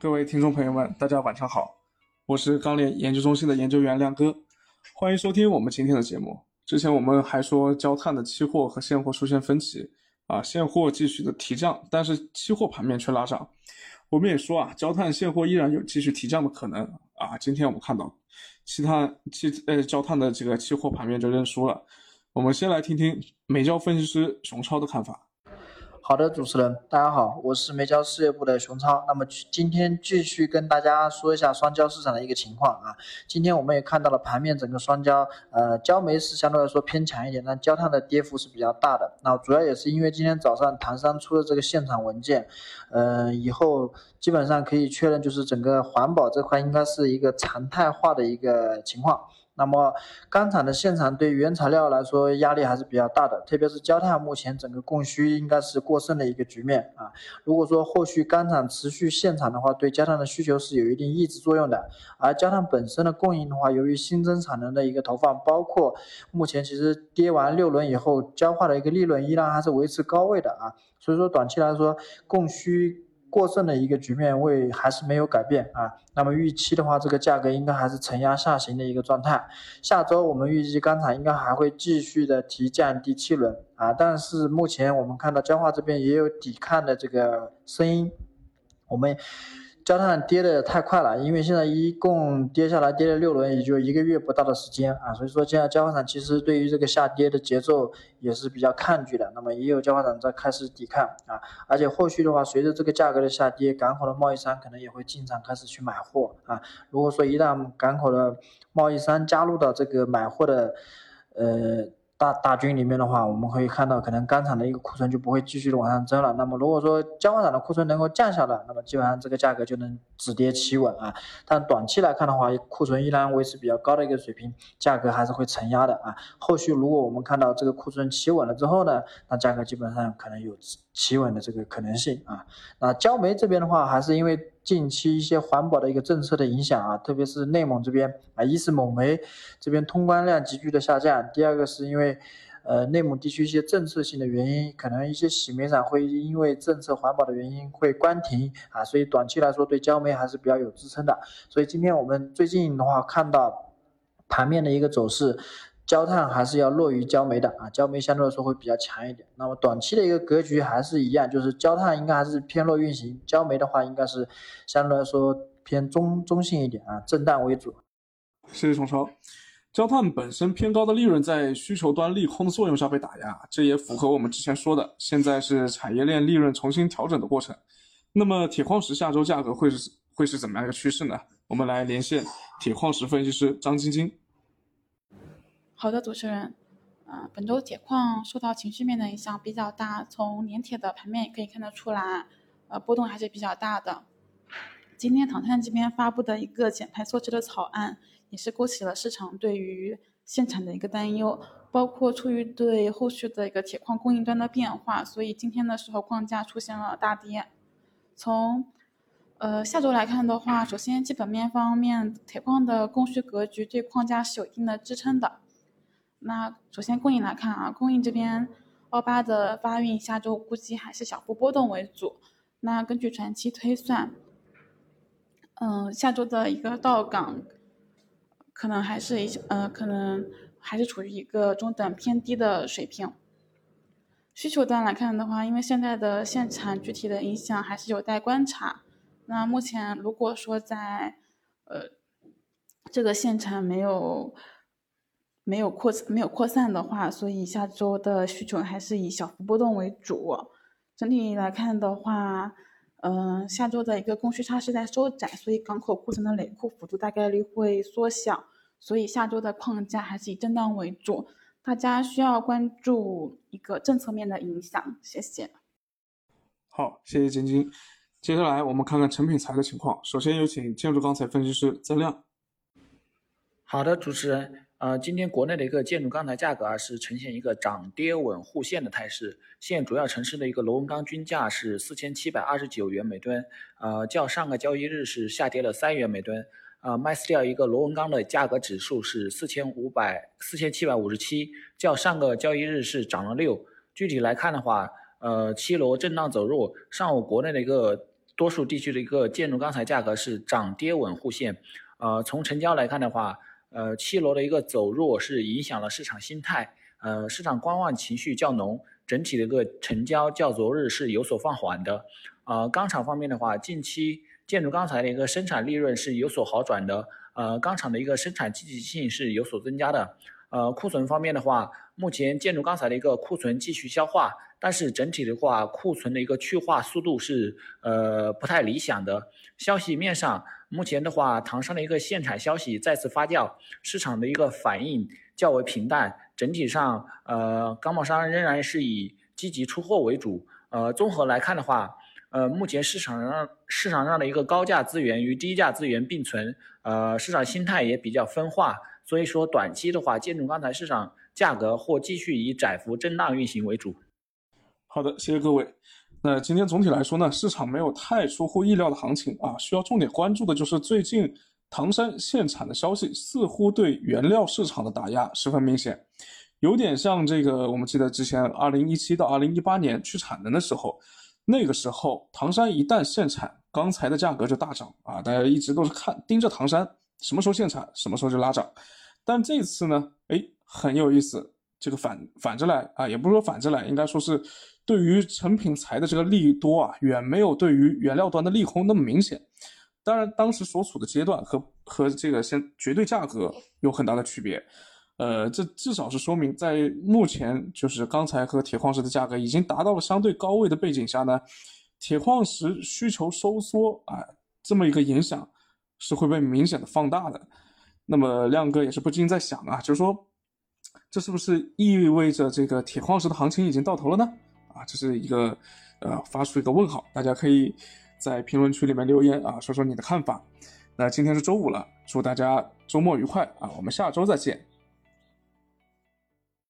各位听众朋友们，大家晚上好，我是钢联研究中心的研究员亮哥，欢迎收听我们今天的节目。之前我们还说焦炭的期货和现货出现分歧，啊，现货继续的提降，但是期货盘面却拉涨。我们也说啊，焦炭现货依然有继续提降的可能啊。今天我们看到，期炭期呃焦炭的这个期货盘面就认输了。我们先来听听美焦分析师熊超的看法。好的，主持人，大家好，我是煤焦事业部的熊超。那么今天继续跟大家说一下双焦市场的一个情况啊。今天我们也看到了盘面整个双焦，呃，焦煤是相对来说偏强一点，但焦炭的跌幅是比较大的。那主要也是因为今天早上唐山出的这个现场文件，呃，以后基本上可以确认，就是整个环保这块应该是一个常态化的一个情况。那么钢厂的现场对原材料来说压力还是比较大的，特别是焦炭，目前整个供需应该是过剩的一个局面啊。如果说后续钢厂持续限产的话，对焦炭的需求是有一定抑制作用的。而焦炭本身的供应的话，由于新增产能的一个投放，包括目前其实跌完六轮以后，焦化的一个利润依然还是维持高位的啊。所以说短期来说，供需。过剩的一个局面未还是没有改变啊，那么预期的话，这个价格应该还是承压下行的一个状态。下周我们预计钢厂应该还会继续的提降第七轮啊，但是目前我们看到焦化这边也有抵抗的这个声音，我们。焦炭跌的太快了，因为现在一共跌下来跌了六轮，也就一个月不到的时间啊，所以说现在焦化厂其实对于这个下跌的节奏也是比较抗拒的。那么也有焦化厂在开始抵抗啊，而且后续的话，随着这个价格的下跌，港口的贸易商可能也会进场开始去买货啊。如果说一旦港口的贸易商加入到这个买货的，呃。大大军里面的话，我们可以看到，可能钢厂的一个库存就不会继续的往上增了。那么如果说焦化厂的库存能够降下来，那么基本上这个价格就能止跌企稳啊。但短期来看的话，库存依然维持比较高的一个水平，价格还是会承压的啊。后续如果我们看到这个库存企稳了之后呢，那价格基本上可能有企稳的这个可能性啊。那焦煤这边的话，还是因为。近期一些环保的一个政策的影响啊，特别是内蒙这边啊，一是蒙煤这边通关量急剧的下降，第二个是因为，呃，内蒙地区一些政策性的原因，可能一些洗煤厂会因为政策环保的原因会关停啊，所以短期来说对焦煤还是比较有支撑的。所以今天我们最近的话看到盘面的一个走势。焦炭还是要弱于焦煤的啊，焦煤相对来说会比较强一点。那么短期的一个格局还是一样，就是焦炭应该还是偏弱运行，焦煤的话应该是相对来说偏中中性一点啊，震荡为主。谢谢崇超。焦炭本身偏高的利润在需求端利空的作用下被打压，这也符合我们之前说的，现在是产业链利润重新调整的过程。那么铁矿石下周价格会是会是怎么样一个趋势呢？我们来连线铁矿石分析师张晶晶。好的，主持人，嗯，本周铁矿受到情绪面的影响比较大，从连铁的盘面也可以看得出来，呃，波动还是比较大的。今天唐探这边发布的一个减排措施的草案，也是勾起了市场对于现场的一个担忧，包括出于对后续的一个铁矿供应端的变化，所以今天的时候矿价出现了大跌。从呃下周来看的话，首先基本面方面，铁矿的供需格局对矿价是有一定的支撑的。那首先供应来看啊，供应这边，澳巴的发运下周估计还是小幅波动为主。那根据船期推算，嗯，下周的一个到港，可能还是一呃，可能还是处于一个中等偏低的水平。需求端来看的话，因为现在的限产具体的影响还是有待观察。那目前如果说在，呃，这个限产没有。没有扩没有扩散的话，所以下周的需求还是以小幅波动为主。整体来看的话，嗯，下周的一个供需差是在收窄，所以港口库存的累库幅度大概率会缩小，所以下周的框架还是以震荡为主。大家需要关注一个政策面的影响。谢谢。好，谢谢晶晶。接下来我们看看成品材的情况。首先有请建筑钢材分析师曾亮。好的，主持人。呃，今天国内的一个建筑钢材价格啊，是呈现一个涨跌稳互现的态势。现主要城市的一个螺纹钢均价是四千七百二十九元每吨，呃，较上个交易日是下跌了三元每吨。呃，麦斯蒂尔一个螺纹钢的价格指数是四千五百四千七百五十七，较上个交易日是涨了六。具体来看的话，呃，七螺震荡走弱，上午国内的一个多数地区的一个建筑钢材价格是涨跌稳互现。呃，从成交来看的话，呃，七楼的一个走弱是影响了市场心态，呃，市场观望情绪较浓，整体的一个成交较昨日是有所放缓的。呃，钢厂方面的话，近期建筑钢材的一个生产利润是有所好转的，呃，钢厂的一个生产积极性是有所增加的。呃，库存方面的话，目前建筑钢材的一个库存继续消化，但是整体的话，库存的一个去化速度是呃不太理想的。消息面上，目前的话，唐山的一个限产消息再次发酵，市场的一个反应较为平淡。整体上，呃，钢贸商仍然是以积极出货为主。呃，综合来看的话，呃，目前市场上市场上的一个高价资源与低价资源并存，呃，市场心态也比较分化。所以说，短期的话，建筑钢材市场价格或继续以窄幅震荡运行为主。好的，谢谢各位。那今天总体来说呢，市场没有太出乎意料的行情啊。需要重点关注的就是最近唐山限产的消息，似乎对原料市场的打压十分明显，有点像这个我们记得之前二零一七到二零一八年去产能的时候，那个时候唐山一旦限产，钢材的价格就大涨啊。大家一直都是看盯着唐山什么时候限产，什么时候就拉涨。但这次呢，哎，很有意思，这个反反着来啊，也不是说反着来，应该说是对于成品材的这个利多啊，远没有对于原料端的利空那么明显。当然，当时所处的阶段和和这个现绝对价格有很大的区别。呃，这至少是说明，在目前就是钢材和铁矿石的价格已经达到了相对高位的背景下呢，铁矿石需求收缩啊，这么一个影响是会被明显的放大的。那么亮哥也是不禁在想啊，就是说，这是不是意味着这个铁矿石的行情已经到头了呢？啊，这是一个呃发出一个问号，大家可以在评论区里面留言啊，说说你的看法。那今天是周五了，祝大家周末愉快啊，我们下周再见。